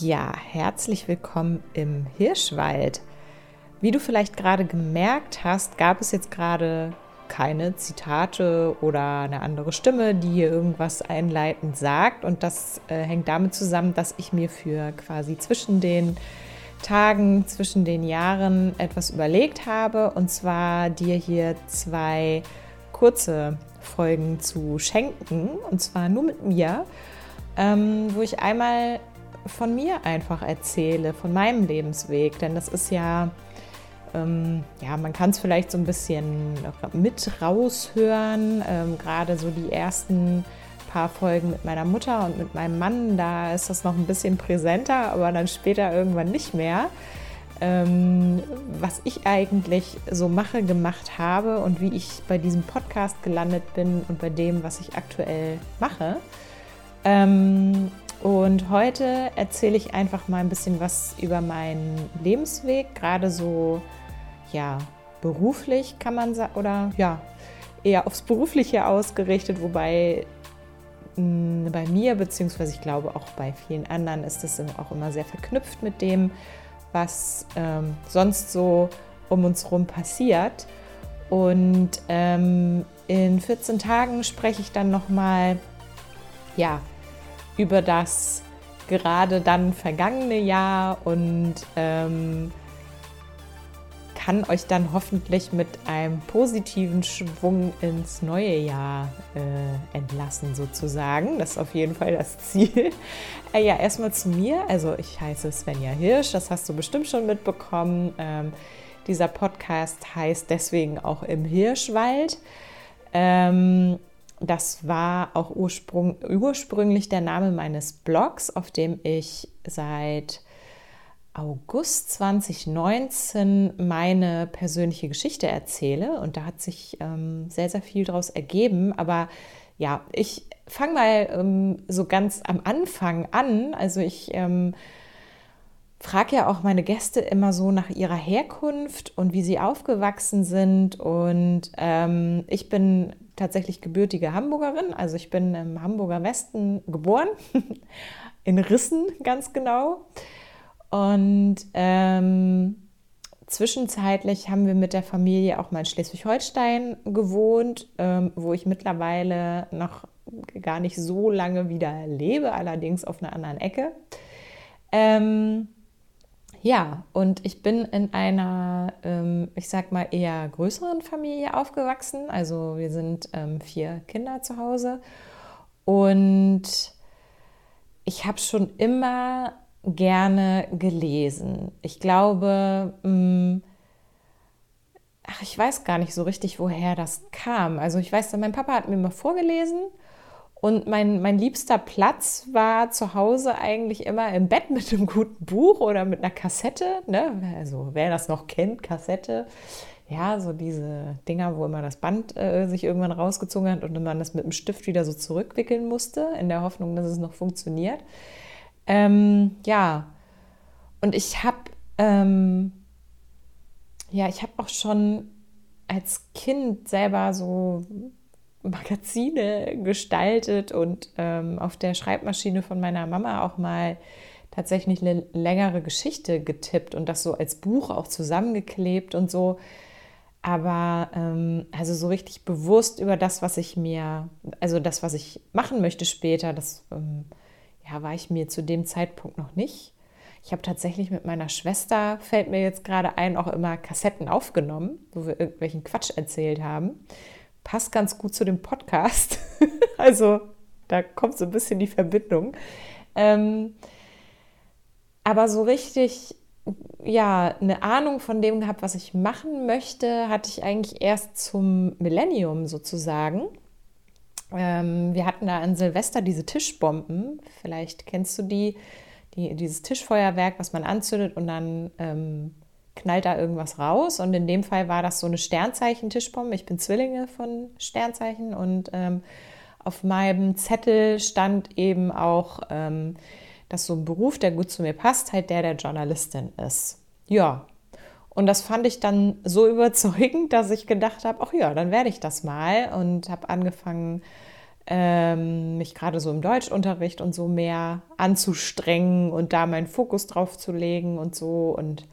Ja, herzlich willkommen im Hirschwald. Wie du vielleicht gerade gemerkt hast, gab es jetzt gerade keine Zitate oder eine andere Stimme, die hier irgendwas einleitend sagt. Und das äh, hängt damit zusammen, dass ich mir für quasi zwischen den Tagen, zwischen den Jahren etwas überlegt habe. Und zwar dir hier zwei kurze Folgen zu schenken. Und zwar nur mit mir, ähm, wo ich einmal von mir einfach erzähle, von meinem Lebensweg. Denn das ist ja, ähm, ja, man kann es vielleicht so ein bisschen mit raushören. Ähm, Gerade so die ersten paar Folgen mit meiner Mutter und mit meinem Mann, da ist das noch ein bisschen präsenter, aber dann später irgendwann nicht mehr. Ähm, was ich eigentlich so mache, gemacht habe und wie ich bei diesem Podcast gelandet bin und bei dem, was ich aktuell mache. Ähm, und heute erzähle ich einfach mal ein bisschen was über meinen Lebensweg, gerade so, ja, beruflich kann man sagen, oder ja, eher aufs Berufliche ausgerichtet, wobei mh, bei mir, beziehungsweise ich glaube auch bei vielen anderen, ist das auch immer sehr verknüpft mit dem, was ähm, sonst so um uns herum passiert. Und ähm, in 14 Tagen spreche ich dann nochmal, ja, über das gerade dann vergangene Jahr und ähm, kann euch dann hoffentlich mit einem positiven Schwung ins neue Jahr äh, entlassen, sozusagen. Das ist auf jeden Fall das Ziel. Äh, ja, erstmal zu mir. Also ich heiße Svenja Hirsch, das hast du bestimmt schon mitbekommen. Ähm, dieser Podcast heißt deswegen auch im Hirschwald. Ähm, das war auch ursprung, ursprünglich der Name meines Blogs, auf dem ich seit August 2019 meine persönliche Geschichte erzähle. Und da hat sich ähm, sehr, sehr viel daraus ergeben. Aber ja, ich fange mal ähm, so ganz am Anfang an. Also ich ähm, frage ja auch meine Gäste immer so nach ihrer Herkunft und wie sie aufgewachsen sind. Und ähm, ich bin tatsächlich gebürtige Hamburgerin. Also ich bin im Hamburger Westen geboren, in Rissen ganz genau. Und ähm, zwischenzeitlich haben wir mit der Familie auch mal in Schleswig-Holstein gewohnt, ähm, wo ich mittlerweile noch gar nicht so lange wieder lebe, allerdings auf einer anderen Ecke. Ähm, ja, und ich bin in einer, ähm, ich sag mal, eher größeren Familie aufgewachsen. Also wir sind ähm, vier Kinder zu Hause. Und ich habe schon immer gerne gelesen. Ich glaube, mh, mm, ach, ich weiß gar nicht so richtig, woher das kam. Also ich weiß, mein Papa hat mir mal vorgelesen und mein, mein liebster Platz war zu Hause eigentlich immer im Bett mit einem guten Buch oder mit einer Kassette. Ne? Also wer das noch kennt, Kassette. Ja, so diese Dinger, wo immer das Band äh, sich irgendwann rausgezogen hat und man das mit dem Stift wieder so zurückwickeln musste, in der Hoffnung, dass es noch funktioniert. Ähm, ja, und ich habe, ähm, ja, ich habe auch schon als Kind selber so Magazine gestaltet und ähm, auf der Schreibmaschine von meiner Mama auch mal tatsächlich eine längere Geschichte getippt und das so als Buch auch zusammengeklebt und so. Aber ähm, also so richtig bewusst über das, was ich mir, also das, was ich machen möchte später, das ähm, ja, war ich mir zu dem Zeitpunkt noch nicht. Ich habe tatsächlich mit meiner Schwester, fällt mir jetzt gerade ein, auch immer Kassetten aufgenommen, wo wir irgendwelchen Quatsch erzählt haben passt ganz gut zu dem Podcast. also da kommt so ein bisschen die Verbindung. Ähm, aber so richtig, ja, eine Ahnung von dem gehabt, was ich machen möchte, hatte ich eigentlich erst zum Millennium sozusagen. Ähm, wir hatten da an Silvester diese Tischbomben. Vielleicht kennst du die, die dieses Tischfeuerwerk, was man anzündet und dann ähm, knallt da irgendwas raus. Und in dem Fall war das so eine Sternzeichen-Tischbombe. Ich bin Zwillinge von Sternzeichen und ähm, auf meinem Zettel stand eben auch, ähm, dass so ein Beruf, der gut zu mir passt, halt der der Journalistin ist. Ja. Und das fand ich dann so überzeugend, dass ich gedacht habe, ach ja, dann werde ich das mal und habe angefangen, ähm, mich gerade so im Deutschunterricht und so mehr anzustrengen und da meinen Fokus drauf zu legen und so. Und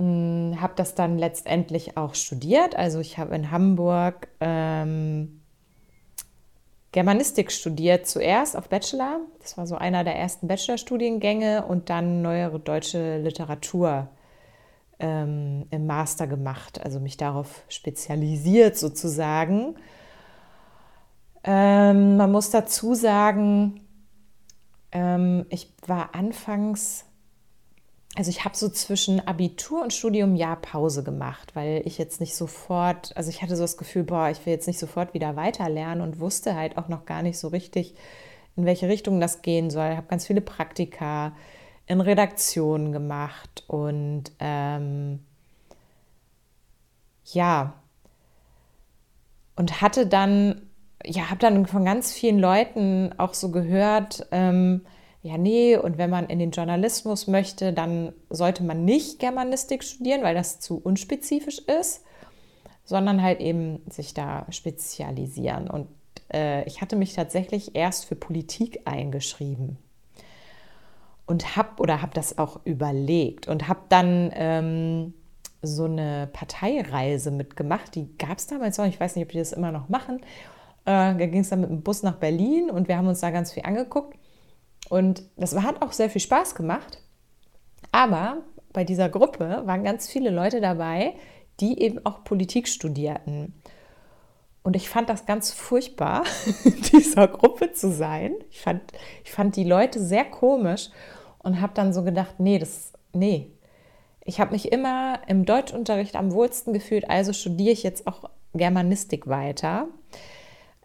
habe das dann letztendlich auch studiert. Also ich habe in Hamburg ähm, Germanistik studiert zuerst auf Bachelor. Das war so einer der ersten Bachelorstudiengänge und dann neuere deutsche Literatur ähm, im Master gemacht, also mich darauf spezialisiert sozusagen. Ähm, man muss dazu sagen, ähm, ich war anfangs also ich habe so zwischen Abitur und Studium Jahr Pause gemacht, weil ich jetzt nicht sofort, also ich hatte so das Gefühl, boah, ich will jetzt nicht sofort wieder weiterlernen und wusste halt auch noch gar nicht so richtig, in welche Richtung das gehen soll. Ich habe ganz viele Praktika in Redaktionen gemacht und ähm, ja, und hatte dann, ja, habe dann von ganz vielen Leuten auch so gehört, ähm, ja, nee, und wenn man in den Journalismus möchte, dann sollte man nicht Germanistik studieren, weil das zu unspezifisch ist, sondern halt eben sich da spezialisieren. Und äh, ich hatte mich tatsächlich erst für Politik eingeschrieben und habe oder habe das auch überlegt und habe dann ähm, so eine Parteireise mitgemacht. Die gab es damals noch, ich weiß nicht, ob die das immer noch machen. Äh, da ging es dann mit dem Bus nach Berlin und wir haben uns da ganz viel angeguckt. Und das hat auch sehr viel Spaß gemacht. Aber bei dieser Gruppe waren ganz viele Leute dabei, die eben auch Politik studierten. Und ich fand das ganz furchtbar, in dieser Gruppe zu sein. Ich fand, ich fand die Leute sehr komisch und habe dann so gedacht, nee, das, nee. Ich habe mich immer im Deutschunterricht am wohlsten gefühlt, also studiere ich jetzt auch Germanistik weiter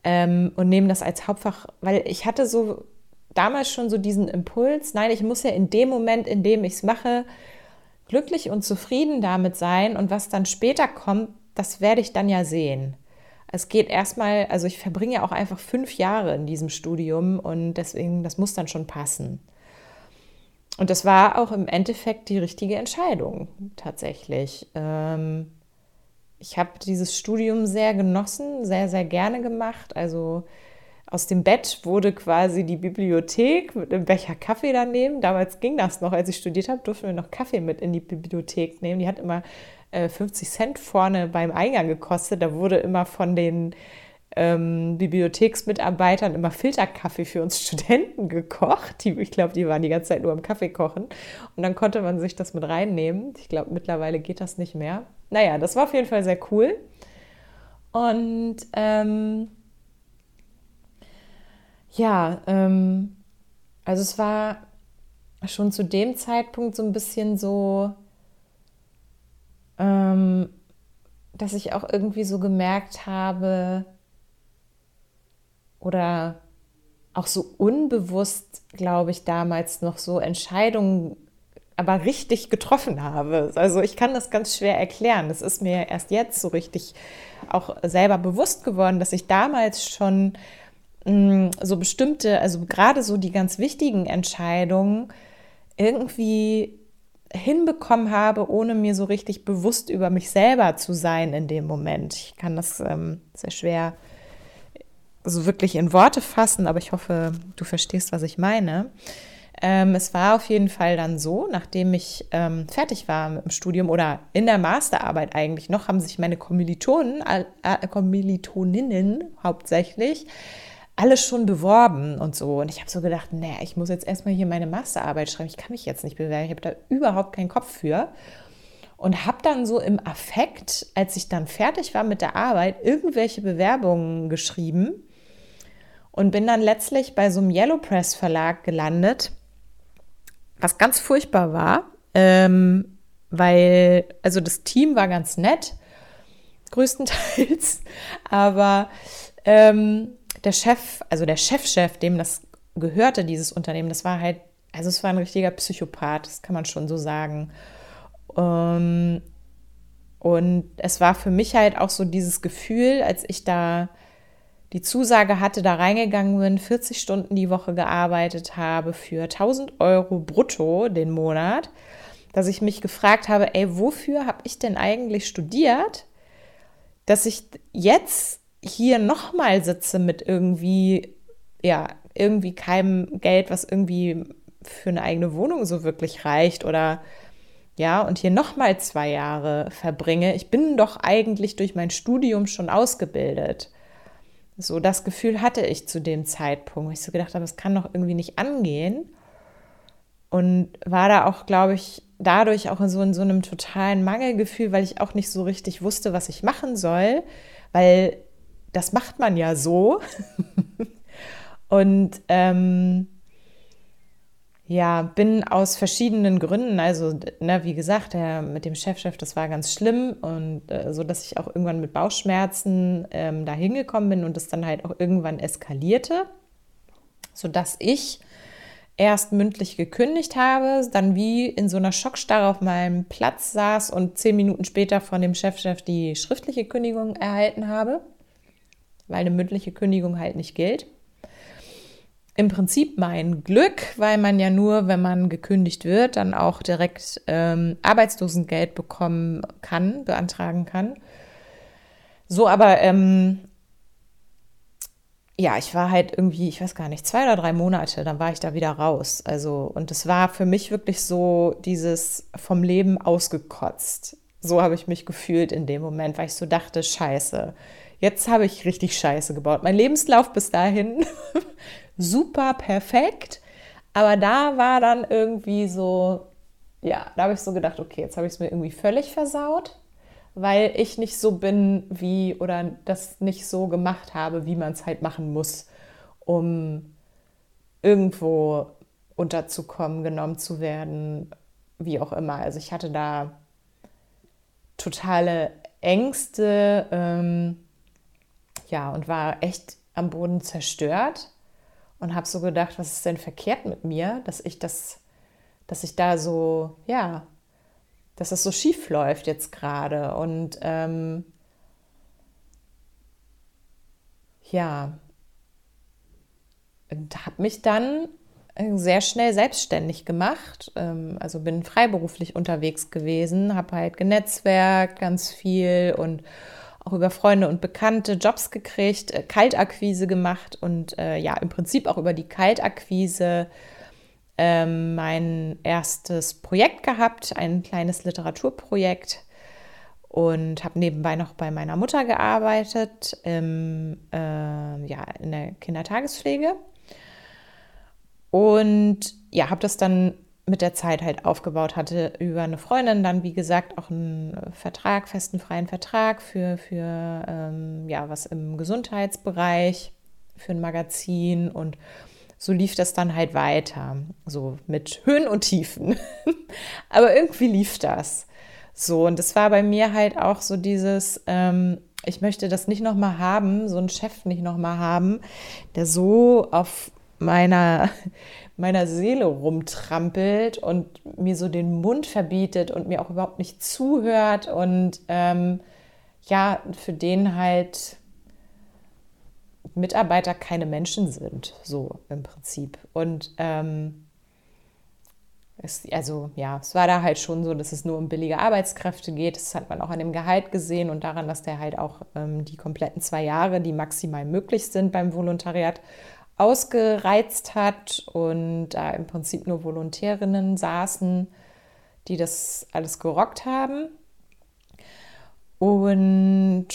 ähm, und nehme das als Hauptfach, weil ich hatte so damals schon so diesen Impuls, nein, ich muss ja in dem Moment, in dem ich es mache, glücklich und zufrieden damit sein und was dann später kommt, das werde ich dann ja sehen. Es geht erstmal, also ich verbringe ja auch einfach fünf Jahre in diesem Studium und deswegen, das muss dann schon passen. Und das war auch im Endeffekt die richtige Entscheidung tatsächlich. Ähm, ich habe dieses Studium sehr genossen, sehr, sehr gerne gemacht. Also aus dem Bett wurde quasi die Bibliothek mit einem Becher Kaffee daneben. Damals ging das noch, als ich studiert habe, durften wir noch Kaffee mit in die Bibliothek nehmen. Die hat immer äh, 50 Cent vorne beim Eingang gekostet. Da wurde immer von den ähm, Bibliotheksmitarbeitern immer Filterkaffee für uns Studenten gekocht. Die, ich glaube, die waren die ganze Zeit nur am Kaffee kochen. Und dann konnte man sich das mit reinnehmen. Ich glaube, mittlerweile geht das nicht mehr. Naja, das war auf jeden Fall sehr cool. Und ähm, ja, ähm, also es war schon zu dem Zeitpunkt so ein bisschen so, ähm, dass ich auch irgendwie so gemerkt habe oder auch so unbewusst, glaube ich, damals noch so Entscheidungen aber richtig getroffen habe. Also ich kann das ganz schwer erklären. Das ist mir erst jetzt so richtig auch selber bewusst geworden, dass ich damals schon Mm, so bestimmte, also gerade so die ganz wichtigen Entscheidungen irgendwie hinbekommen habe, ohne mir so richtig bewusst über mich selber zu sein in dem Moment. Ich kann das ähm, sehr schwer so wirklich in Worte fassen, aber ich hoffe, du verstehst, was ich meine. Ähm, es war auf jeden Fall dann so, nachdem ich ähm, fertig war mit dem Studium oder in der Masterarbeit eigentlich noch, haben sich meine Kommilitonen, äh, Kommilitoninnen hauptsächlich alles schon beworben und so. Und ich habe so gedacht, naja, ich muss jetzt erstmal hier meine Masterarbeit schreiben. Ich kann mich jetzt nicht bewerben. Ich habe da überhaupt keinen Kopf für. Und habe dann so im Affekt, als ich dann fertig war mit der Arbeit, irgendwelche Bewerbungen geschrieben und bin dann letztlich bei so einem Yellow Press Verlag gelandet, was ganz furchtbar war, ähm, weil, also das Team war ganz nett, größtenteils, aber ähm, der Chef, also der Chefchef, dem das gehörte, dieses Unternehmen, das war halt, also es war ein richtiger Psychopath, das kann man schon so sagen. Ähm, und es war für mich halt auch so dieses Gefühl, als ich da die Zusage hatte, da reingegangen bin, 40 Stunden die Woche gearbeitet habe für 1000 Euro brutto den Monat, dass ich mich gefragt habe, ey, wofür habe ich denn eigentlich studiert, dass ich jetzt hier nochmal sitze mit irgendwie, ja, irgendwie keinem Geld, was irgendwie für eine eigene Wohnung so wirklich reicht oder ja, und hier nochmal zwei Jahre verbringe. Ich bin doch eigentlich durch mein Studium schon ausgebildet. So das Gefühl hatte ich zu dem Zeitpunkt, wo ich so gedacht habe, es kann doch irgendwie nicht angehen. Und war da auch, glaube ich, dadurch auch in so, in so einem totalen Mangelgefühl, weil ich auch nicht so richtig wusste, was ich machen soll, weil das macht man ja so. und ähm, ja, bin aus verschiedenen Gründen, also ne, wie gesagt, der, mit dem Chefchef, das war ganz schlimm und äh, so, dass ich auch irgendwann mit Bauchschmerzen ähm, da hingekommen bin und es dann halt auch irgendwann eskalierte, sodass ich erst mündlich gekündigt habe, dann wie in so einer Schockstarre auf meinem Platz saß und zehn Minuten später von dem Chefchef die schriftliche Kündigung erhalten habe, weil eine mündliche Kündigung halt nicht gilt. Im Prinzip mein Glück, weil man ja nur, wenn man gekündigt wird, dann auch direkt ähm, Arbeitslosengeld bekommen kann, beantragen kann. So, aber ähm, ja, ich war halt irgendwie, ich weiß gar nicht, zwei oder drei Monate, dann war ich da wieder raus. Also, und es war für mich wirklich so dieses vom Leben ausgekotzt. So habe ich mich gefühlt in dem Moment, weil ich so dachte, scheiße, jetzt habe ich richtig scheiße gebaut. Mein Lebenslauf bis dahin super perfekt, aber da war dann irgendwie so, ja, da habe ich so gedacht, okay, jetzt habe ich es mir irgendwie völlig versaut weil ich nicht so bin wie oder das nicht so gemacht habe, wie man es halt machen muss, um irgendwo unterzukommen, genommen zu werden, wie auch immer. Also ich hatte da totale Ängste, ähm, ja, und war echt am Boden zerstört und habe so gedacht, was ist denn verkehrt mit mir, dass ich das, dass ich da so, ja, dass es so schief läuft jetzt gerade. Und ähm, ja, und habe mich dann äh, sehr schnell selbstständig gemacht. Ähm, also bin freiberuflich unterwegs gewesen, habe halt genetzwerkt ganz viel und auch über Freunde und Bekannte Jobs gekriegt, äh, Kaltakquise gemacht und äh, ja, im Prinzip auch über die Kaltakquise ähm, mein erstes Projekt gehabt, ein kleines Literaturprojekt und habe nebenbei noch bei meiner Mutter gearbeitet, im, äh, ja, in der Kindertagespflege. Und ja, habe das dann mit der Zeit halt aufgebaut, hatte über eine Freundin dann, wie gesagt, auch einen Vertrag, festen freien Vertrag für, für ähm, ja, was im Gesundheitsbereich, für ein Magazin und so lief das dann halt weiter, so mit Höhen und Tiefen. Aber irgendwie lief das. So, und es war bei mir halt auch so dieses, ähm, ich möchte das nicht nochmal haben, so einen Chef nicht nochmal haben, der so auf meiner, meiner Seele rumtrampelt und mir so den Mund verbietet und mir auch überhaupt nicht zuhört und ähm, ja, für den halt Mitarbeiter keine Menschen sind, so im Prinzip. Und ähm, es, also ja, es war da halt schon so, dass es nur um billige Arbeitskräfte geht. Das hat man auch an dem Gehalt gesehen und daran, dass der halt auch ähm, die kompletten zwei Jahre, die maximal möglich sind beim Volontariat, ausgereizt hat und da im Prinzip nur Volontärinnen saßen, die das alles gerockt haben. Und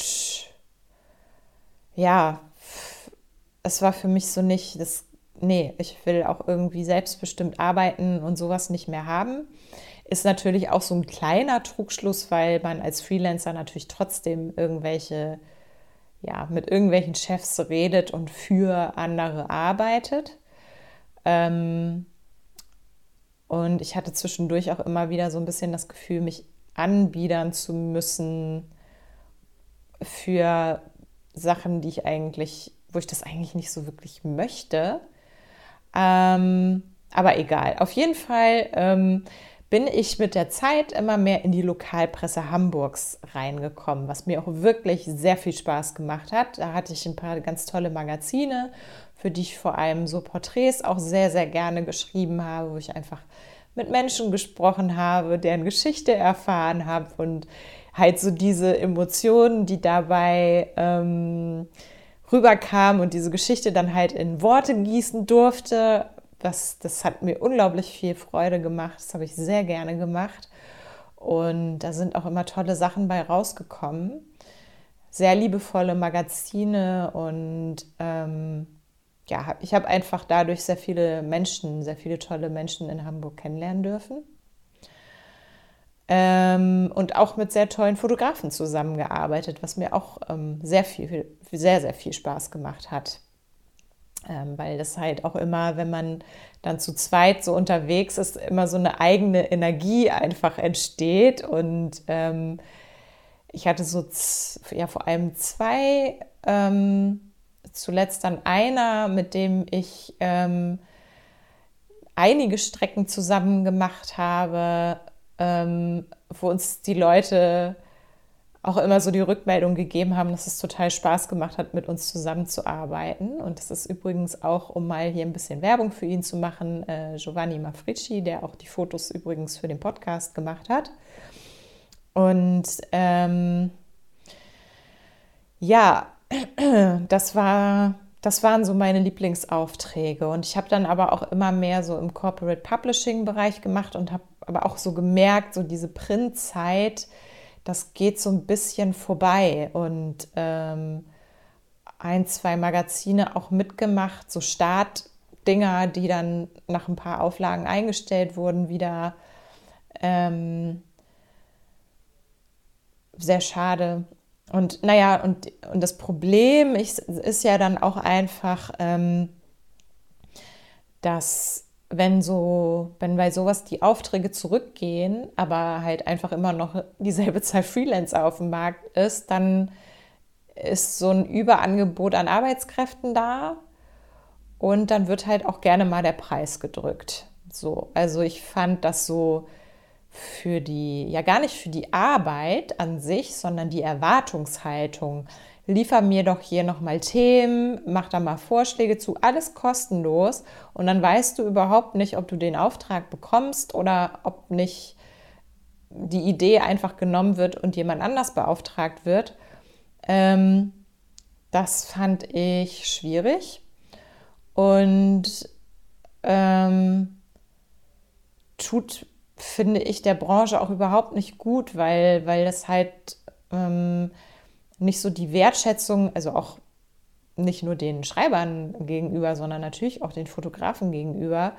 ja, es war für mich so nicht, das, nee, ich will auch irgendwie selbstbestimmt arbeiten und sowas nicht mehr haben. Ist natürlich auch so ein kleiner Trugschluss, weil man als Freelancer natürlich trotzdem irgendwelche, ja, mit irgendwelchen Chefs redet und für andere arbeitet. Ähm, und ich hatte zwischendurch auch immer wieder so ein bisschen das Gefühl, mich anbiedern zu müssen für Sachen, die ich eigentlich wo ich das eigentlich nicht so wirklich möchte. Ähm, aber egal. Auf jeden Fall ähm, bin ich mit der Zeit immer mehr in die Lokalpresse Hamburgs reingekommen, was mir auch wirklich sehr viel Spaß gemacht hat. Da hatte ich ein paar ganz tolle Magazine, für die ich vor allem so Porträts auch sehr, sehr gerne geschrieben habe, wo ich einfach mit Menschen gesprochen habe, deren Geschichte erfahren habe und halt so diese Emotionen, die dabei ähm, rüberkamen und diese Geschichte dann halt in Worte gießen durfte, das, das hat mir unglaublich viel Freude gemacht. Das habe ich sehr gerne gemacht. Und da sind auch immer tolle Sachen bei rausgekommen. Sehr liebevolle Magazine und ähm, ja, ich habe einfach dadurch sehr viele Menschen, sehr viele tolle Menschen in Hamburg kennenlernen dürfen. Ähm, und auch mit sehr tollen Fotografen zusammengearbeitet, was mir auch ähm, sehr viel, sehr, sehr viel Spaß gemacht hat. Ähm, weil das halt auch immer, wenn man dann zu zweit so unterwegs ist, immer so eine eigene Energie einfach entsteht. Und ähm, ich hatte so ja vor allem zwei, ähm, zuletzt dann einer, mit dem ich ähm, einige Strecken zusammen gemacht habe, ähm, wo uns die Leute auch immer so die Rückmeldung gegeben haben, dass es total Spaß gemacht hat, mit uns zusammenzuarbeiten. Und das ist übrigens auch, um mal hier ein bisschen Werbung für ihn zu machen, äh, Giovanni Mafricci, der auch die Fotos übrigens für den Podcast gemacht hat. Und ähm, ja, das war, das waren so meine Lieblingsaufträge. Und ich habe dann aber auch immer mehr so im Corporate Publishing Bereich gemacht und habe aber auch so gemerkt, so diese Printzeit, das geht so ein bisschen vorbei. Und ähm, ein, zwei Magazine auch mitgemacht, so Startdinger, die dann nach ein paar Auflagen eingestellt wurden, wieder. Ähm, sehr schade. Und naja, und, und das Problem ist, ist ja dann auch einfach, ähm, dass wenn so, wenn bei sowas die Aufträge zurückgehen, aber halt einfach immer noch dieselbe Zahl Freelancer auf dem Markt ist, dann ist so ein Überangebot an Arbeitskräften da und dann wird halt auch gerne mal der Preis gedrückt. So, also ich fand das so für die, ja gar nicht für die Arbeit an sich, sondern die Erwartungshaltung liefer mir doch hier nochmal Themen, mach da mal Vorschläge zu, alles kostenlos. Und dann weißt du überhaupt nicht, ob du den Auftrag bekommst oder ob nicht die Idee einfach genommen wird und jemand anders beauftragt wird. Ähm, das fand ich schwierig und ähm, tut, finde ich, der Branche auch überhaupt nicht gut, weil, weil das halt ähm, nicht so die Wertschätzung, also auch nicht nur den Schreibern gegenüber, sondern natürlich auch den Fotografen gegenüber,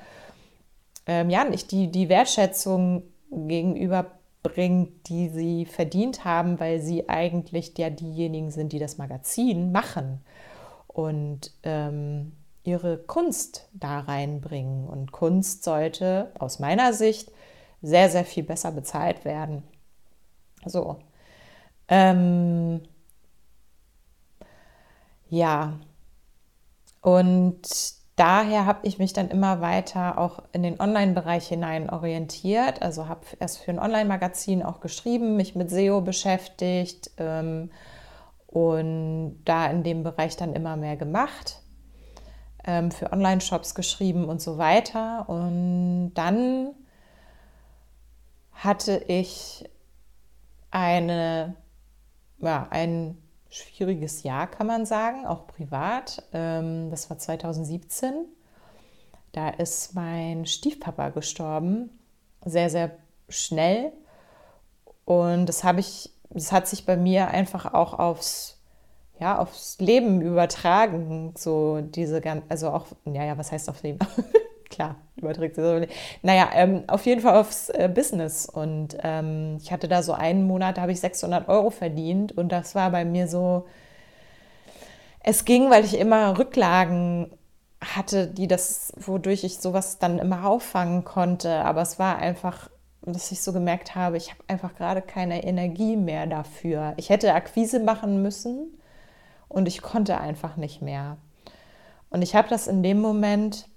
ähm, ja, nicht die, die Wertschätzung gegenüber bringt, die sie verdient haben, weil sie eigentlich ja diejenigen sind, die das Magazin machen und ähm, ihre Kunst da reinbringen. Und Kunst sollte aus meiner Sicht sehr, sehr viel besser bezahlt werden. So. Ähm, ja, und daher habe ich mich dann immer weiter auch in den Online-Bereich hinein orientiert. Also habe erst für ein Online-Magazin auch geschrieben, mich mit SEO beschäftigt ähm, und da in dem Bereich dann immer mehr gemacht, ähm, für Online-Shops geschrieben und so weiter. Und dann hatte ich eine, ja, ein schwieriges Jahr, kann man sagen, auch privat. Ähm, das war 2017. Da ist mein Stiefpapa gestorben, sehr, sehr schnell. Und das habe ich, das hat sich bei mir einfach auch aufs, ja, aufs Leben übertragen. So diese ganz, also auch, ja, ja, was heißt aufs Leben? klar, überträgt sich so. Naja, ähm, auf jeden Fall aufs äh, Business. Und ähm, ich hatte da so einen Monat, da habe ich 600 Euro verdient. Und das war bei mir so, es ging, weil ich immer Rücklagen hatte, die das, wodurch ich sowas dann immer auffangen konnte. Aber es war einfach, dass ich so gemerkt habe, ich habe einfach gerade keine Energie mehr dafür. Ich hätte Akquise machen müssen und ich konnte einfach nicht mehr. Und ich habe das in dem Moment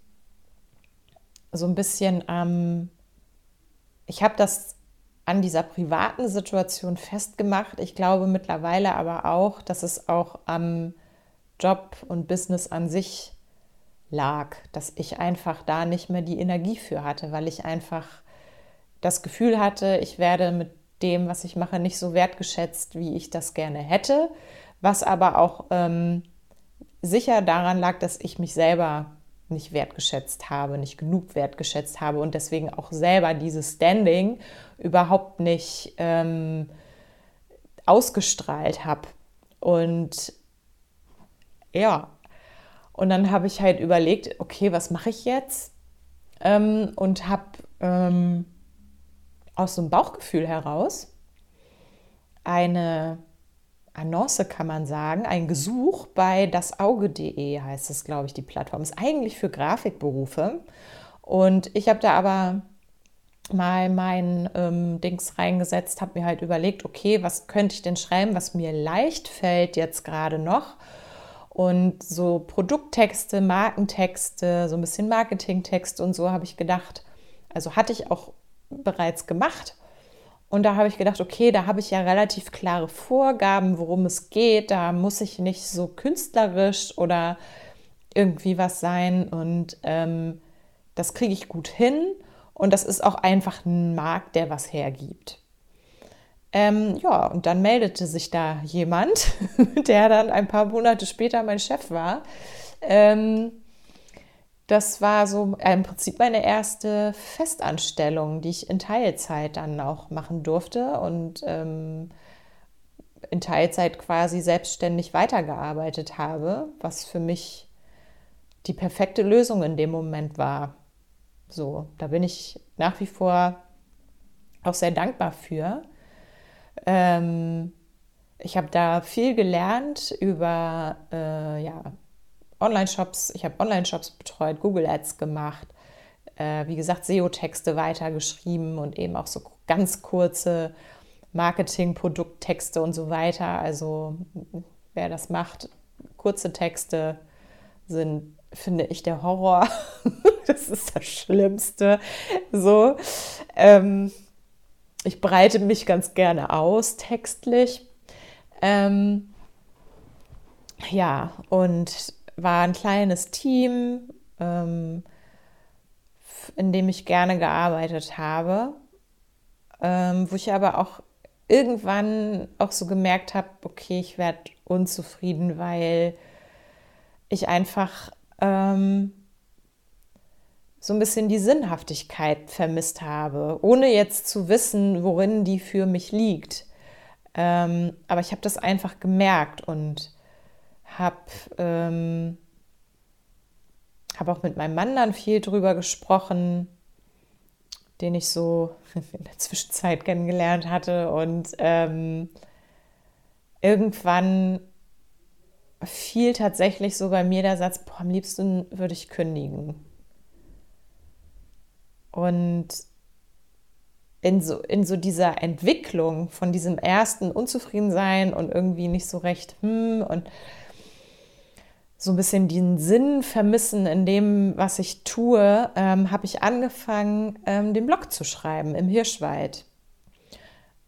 so ein bisschen am, ähm, ich habe das an dieser privaten Situation festgemacht. Ich glaube mittlerweile aber auch, dass es auch am Job und Business an sich lag, dass ich einfach da nicht mehr die Energie für hatte, weil ich einfach das Gefühl hatte, ich werde mit dem, was ich mache, nicht so wertgeschätzt, wie ich das gerne hätte, was aber auch ähm, sicher daran lag, dass ich mich selber nicht wertgeschätzt habe, nicht genug wertgeschätzt habe und deswegen auch selber dieses Standing überhaupt nicht ähm, ausgestrahlt habe. Und ja, und dann habe ich halt überlegt, okay, was mache ich jetzt? Ähm, und habe ähm, aus einem Bauchgefühl heraus eine Annonce, kann man sagen, ein Gesuch bei dasauge.de heißt es, glaube ich, die Plattform. Ist eigentlich für Grafikberufe. Und ich habe da aber mal mein ähm, Dings reingesetzt, habe mir halt überlegt, okay, was könnte ich denn schreiben, was mir leicht fällt jetzt gerade noch. Und so Produkttexte, Markentexte, so ein bisschen Marketingtexte und so habe ich gedacht, also hatte ich auch bereits gemacht. Und da habe ich gedacht, okay, da habe ich ja relativ klare Vorgaben, worum es geht. Da muss ich nicht so künstlerisch oder irgendwie was sein. Und ähm, das kriege ich gut hin. Und das ist auch einfach ein Markt, der was hergibt. Ähm, ja, und dann meldete sich da jemand, der dann ein paar Monate später mein Chef war. Ähm, das war so im Prinzip meine erste Festanstellung, die ich in Teilzeit dann auch machen durfte und ähm, in Teilzeit quasi selbstständig weitergearbeitet habe, was für mich die perfekte Lösung in dem Moment war. So, da bin ich nach wie vor auch sehr dankbar für. Ähm, ich habe da viel gelernt über äh, ja, Online-Shops. Ich habe Online-Shops betreut, Google Ads gemacht, äh, wie gesagt, SEO-Texte weitergeschrieben und eben auch so ganz kurze Marketing-Produkttexte und so weiter. Also wer das macht, kurze Texte sind, finde ich, der Horror. das ist das Schlimmste. So. Ähm, ich breite mich ganz gerne aus textlich. Ähm, ja, und war ein kleines Team, ähm, in dem ich gerne gearbeitet habe, ähm, wo ich aber auch irgendwann auch so gemerkt habe, okay, ich werde unzufrieden, weil ich einfach ähm, so ein bisschen die Sinnhaftigkeit vermisst habe, ohne jetzt zu wissen, worin die für mich liegt. Ähm, aber ich habe das einfach gemerkt und habe ähm, hab auch mit meinem Mann dann viel drüber gesprochen, den ich so in der Zwischenzeit kennengelernt hatte. Und ähm, irgendwann fiel tatsächlich so bei mir der Satz, boah, am liebsten würde ich kündigen. Und in so, in so dieser Entwicklung von diesem ersten Unzufriedensein und irgendwie nicht so recht, hm, und so ein bisschen den Sinn vermissen in dem, was ich tue, ähm, habe ich angefangen, ähm, den Blog zu schreiben im Hirschwald.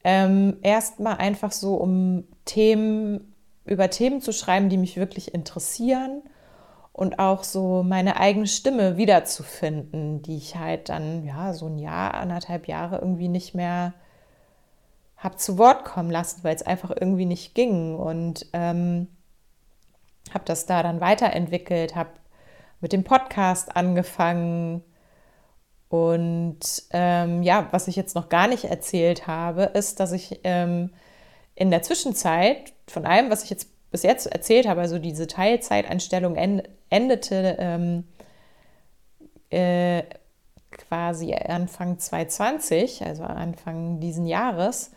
Ähm, Erstmal einfach so, um Themen, über Themen zu schreiben, die mich wirklich interessieren und auch so meine eigene Stimme wiederzufinden, die ich halt dann, ja, so ein Jahr, anderthalb Jahre irgendwie nicht mehr habe zu Wort kommen lassen, weil es einfach irgendwie nicht ging. Und ähm, habe das da dann weiterentwickelt, habe mit dem Podcast angefangen. Und ähm, ja, was ich jetzt noch gar nicht erzählt habe, ist, dass ich ähm, in der Zwischenzeit von allem, was ich jetzt bis jetzt erzählt habe, also diese Teilzeiteinstellung endete ähm, äh, quasi Anfang 2020, also Anfang diesen Jahres.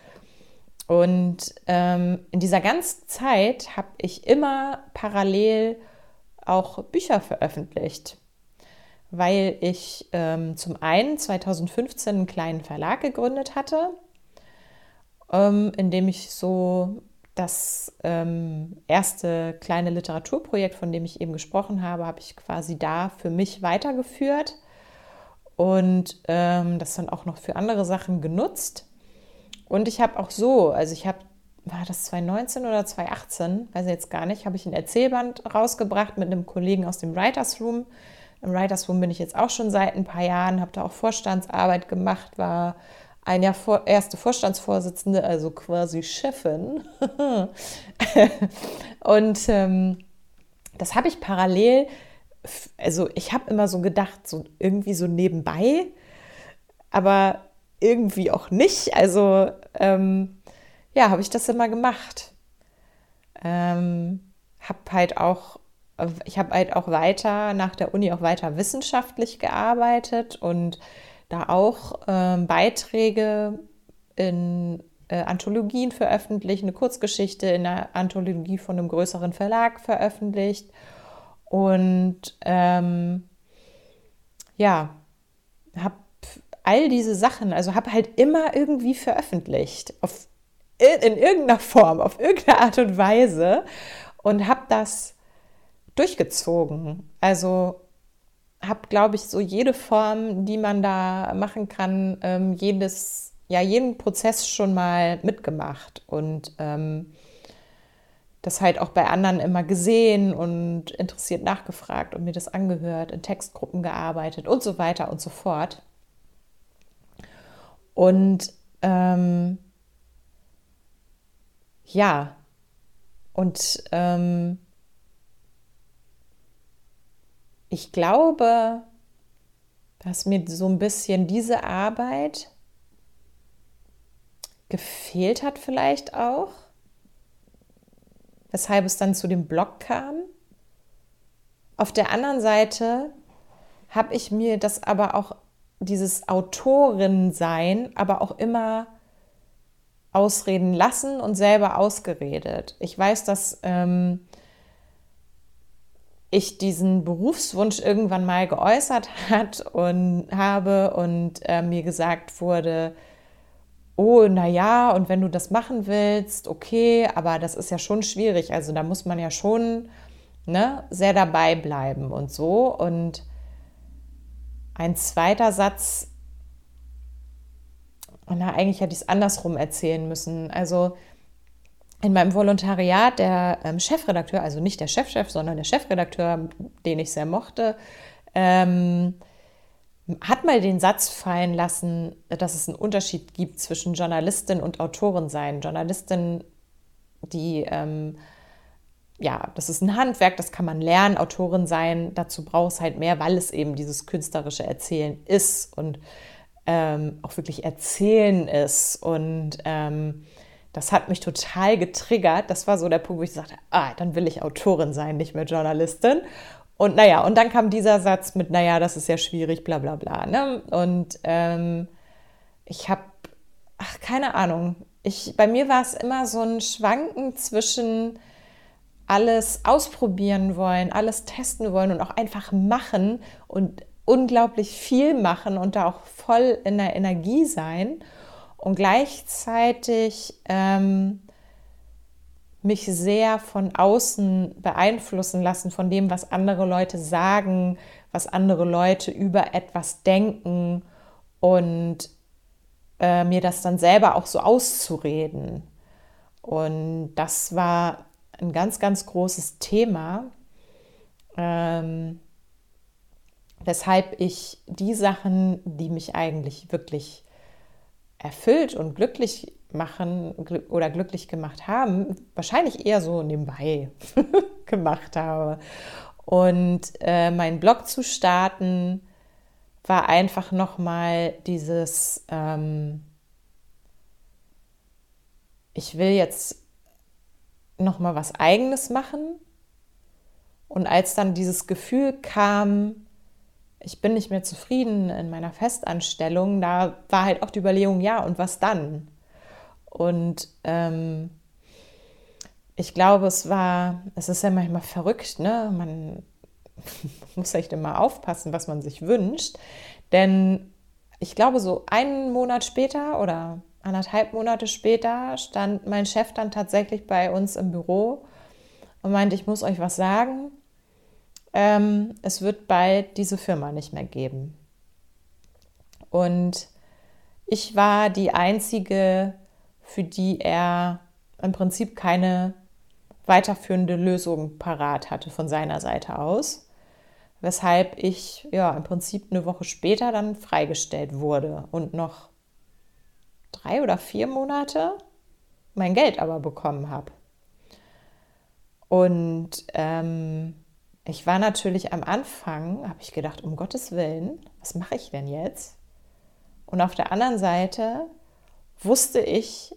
Und ähm, in dieser ganzen Zeit habe ich immer parallel auch Bücher veröffentlicht, weil ich ähm, zum einen 2015 einen kleinen Verlag gegründet hatte, ähm, in dem ich so das ähm, erste kleine Literaturprojekt, von dem ich eben gesprochen habe, habe ich quasi da für mich weitergeführt und ähm, das dann auch noch für andere Sachen genutzt. Und ich habe auch so, also ich habe, war das 2019 oder 2018, weiß ich jetzt gar nicht, habe ich ein Erzählband rausgebracht mit einem Kollegen aus dem Writers Room. Im Writers Room bin ich jetzt auch schon seit ein paar Jahren, habe da auch Vorstandsarbeit gemacht, war ein Jahr vor, erste Vorstandsvorsitzende, also quasi Chefin. und ähm, das habe ich parallel, also ich habe immer so gedacht, so irgendwie so nebenbei, aber irgendwie auch nicht. Also ähm, ja, habe ich das immer gemacht. Ähm, habe halt auch, ich habe halt auch weiter nach der Uni auch weiter wissenschaftlich gearbeitet und da auch ähm, Beiträge in äh, Anthologien veröffentlicht, eine Kurzgeschichte in einer Anthologie von einem größeren Verlag veröffentlicht. Und ähm, ja, habe all diese Sachen, also habe halt immer irgendwie veröffentlicht, auf, in irgendeiner Form, auf irgendeine Art und Weise und habe das durchgezogen. Also habe, glaube ich, so jede Form, die man da machen kann, ähm, jedes, ja, jeden Prozess schon mal mitgemacht und ähm, das halt auch bei anderen immer gesehen und interessiert nachgefragt und mir das angehört, in Textgruppen gearbeitet und so weiter und so fort. Und ähm, ja, und ähm, ich glaube, dass mir so ein bisschen diese Arbeit gefehlt hat vielleicht auch, weshalb es dann zu dem Blog kam. Auf der anderen Seite habe ich mir das aber auch, dieses Autorin-Sein, aber auch immer ausreden lassen und selber ausgeredet. Ich weiß, dass ähm, ich diesen Berufswunsch irgendwann mal geäußert hat und habe und äh, mir gesagt wurde, oh, na ja, und wenn du das machen willst, okay, aber das ist ja schon schwierig. Also da muss man ja schon ne, sehr dabei bleiben und so. Und ein zweiter Satz, na, eigentlich hätte ich es andersrum erzählen müssen. Also in meinem Volontariat der ähm, Chefredakteur, also nicht der Chefchef, sondern der Chefredakteur, den ich sehr mochte, ähm, hat mal den Satz fallen lassen, dass es einen Unterschied gibt zwischen Journalistin und Autorin sein. Journalistin, die, ähm, ja, das ist ein Handwerk, das kann man lernen. Autorin sein, dazu braucht es halt mehr, weil es eben dieses künstlerische Erzählen ist und ähm, auch wirklich Erzählen ist und ähm, das hat mich total getriggert. Das war so der Punkt, wo ich sagte, ah, dann will ich Autorin sein, nicht mehr Journalistin. Und naja, und dann kam dieser Satz mit, naja, das ist ja schwierig, bla bla bla. Ne? Und ähm, ich habe, ach, keine Ahnung. Ich, bei mir war es immer so ein Schwanken zwischen alles ausprobieren wollen, alles testen wollen und auch einfach machen und unglaublich viel machen und da auch voll in der Energie sein und gleichzeitig ähm, mich sehr von außen beeinflussen lassen, von dem, was andere Leute sagen, was andere Leute über etwas denken und äh, mir das dann selber auch so auszureden. Und das war ein ganz, ganz großes Thema, ähm, weshalb ich die Sachen, die mich eigentlich wirklich erfüllt und glücklich machen oder glücklich gemacht haben, wahrscheinlich eher so nebenbei gemacht habe. Und äh, meinen Blog zu starten war einfach nochmal dieses, ähm, ich will jetzt nochmal was eigenes machen. Und als dann dieses Gefühl kam, ich bin nicht mehr zufrieden in meiner Festanstellung, da war halt auch die Überlegung, ja, und was dann? Und ähm, ich glaube, es war, es ist ja manchmal verrückt, ne? Man muss echt immer aufpassen, was man sich wünscht. Denn ich glaube, so einen Monat später oder anderthalb Monate später stand mein Chef dann tatsächlich bei uns im Büro und meinte, ich muss euch was sagen ähm, es wird bald diese Firma nicht mehr geben. Und ich war die Einzige, für die er im Prinzip keine weiterführende Lösung parat hatte von seiner Seite aus, weshalb ich ja im Prinzip eine Woche später dann freigestellt wurde und noch drei oder vier Monate mein Geld aber bekommen habe. Und ähm, ich war natürlich am Anfang, habe ich gedacht, um Gottes Willen, was mache ich denn jetzt? Und auf der anderen Seite wusste ich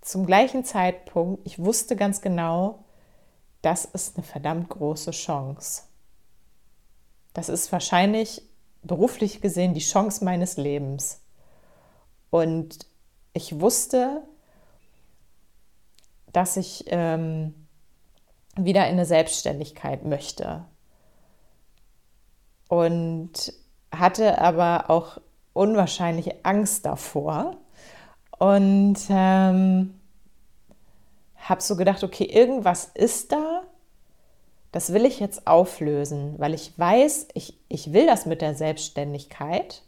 zum gleichen Zeitpunkt, ich wusste ganz genau, das ist eine verdammt große Chance. Das ist wahrscheinlich beruflich gesehen die Chance meines Lebens. Und ich wusste, dass ich ähm, wieder in eine Selbstständigkeit möchte. Und hatte aber auch unwahrscheinliche Angst davor. Und ähm, habe so gedacht, okay, irgendwas ist da, das will ich jetzt auflösen, weil ich weiß, ich, ich will das mit der Selbstständigkeit.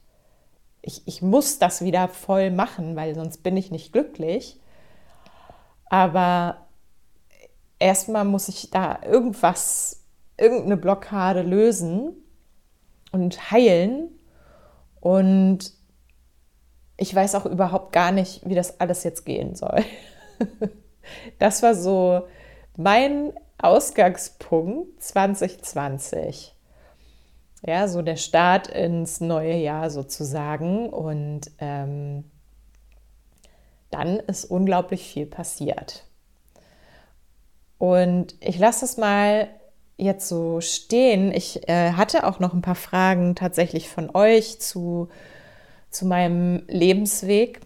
Ich, ich muss das wieder voll machen, weil sonst bin ich nicht glücklich. Aber erstmal muss ich da irgendwas, irgendeine Blockade lösen und heilen. Und ich weiß auch überhaupt gar nicht, wie das alles jetzt gehen soll. Das war so mein Ausgangspunkt 2020. Ja, so der Start ins neue Jahr sozusagen. Und ähm, dann ist unglaublich viel passiert. Und ich lasse es mal jetzt so stehen. Ich äh, hatte auch noch ein paar Fragen tatsächlich von euch zu, zu meinem Lebensweg.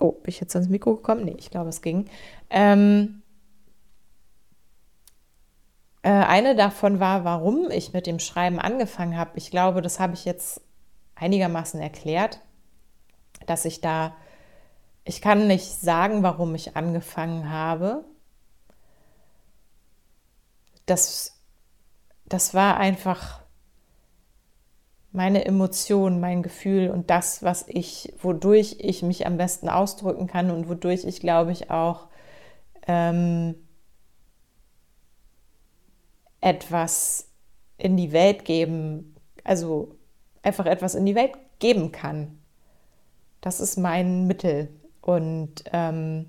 Oh, bin ich jetzt ans Mikro gekommen? Nee, ich glaube, es ging. Ähm, äh, eine davon war, warum ich mit dem Schreiben angefangen habe. Ich glaube, das habe ich jetzt einigermaßen erklärt, dass ich da, ich kann nicht sagen, warum ich angefangen habe. Das, das war einfach meine Emotion, mein Gefühl und das, was ich, wodurch ich mich am besten ausdrücken kann und wodurch ich, glaube ich, auch ähm, etwas in die Welt geben, also einfach etwas in die Welt geben kann. Das ist mein Mittel. Und ähm,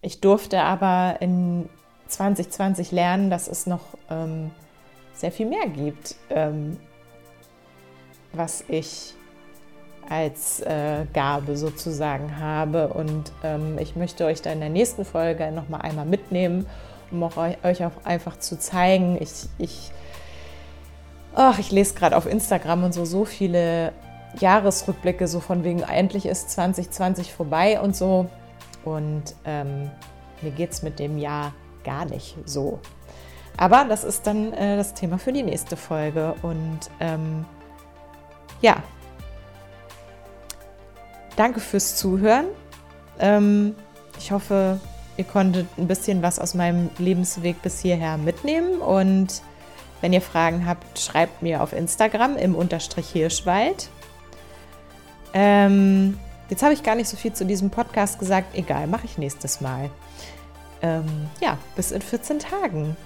ich durfte aber in 2020 lernen, dass es noch ähm, sehr viel mehr gibt, ähm, was ich als äh, Gabe sozusagen habe. Und ähm, ich möchte euch da in der nächsten Folge nochmal einmal mitnehmen um auch euch auch einfach zu zeigen. Ich, ich, ach, ich lese gerade auf Instagram und so so viele Jahresrückblicke, so von wegen, endlich ist 2020 vorbei und so. Und ähm, mir geht es mit dem Jahr gar nicht so. Aber das ist dann äh, das Thema für die nächste Folge. Und ähm, ja, danke fürs Zuhören. Ähm, ich hoffe, ihr konntet ein bisschen was aus meinem Lebensweg bis hierher mitnehmen. Und wenn ihr Fragen habt, schreibt mir auf Instagram im Unterstrich Hirschwald. Ähm, jetzt habe ich gar nicht so viel zu diesem Podcast gesagt. Egal, mache ich nächstes Mal. Ähm, ja, bis in 14 Tagen.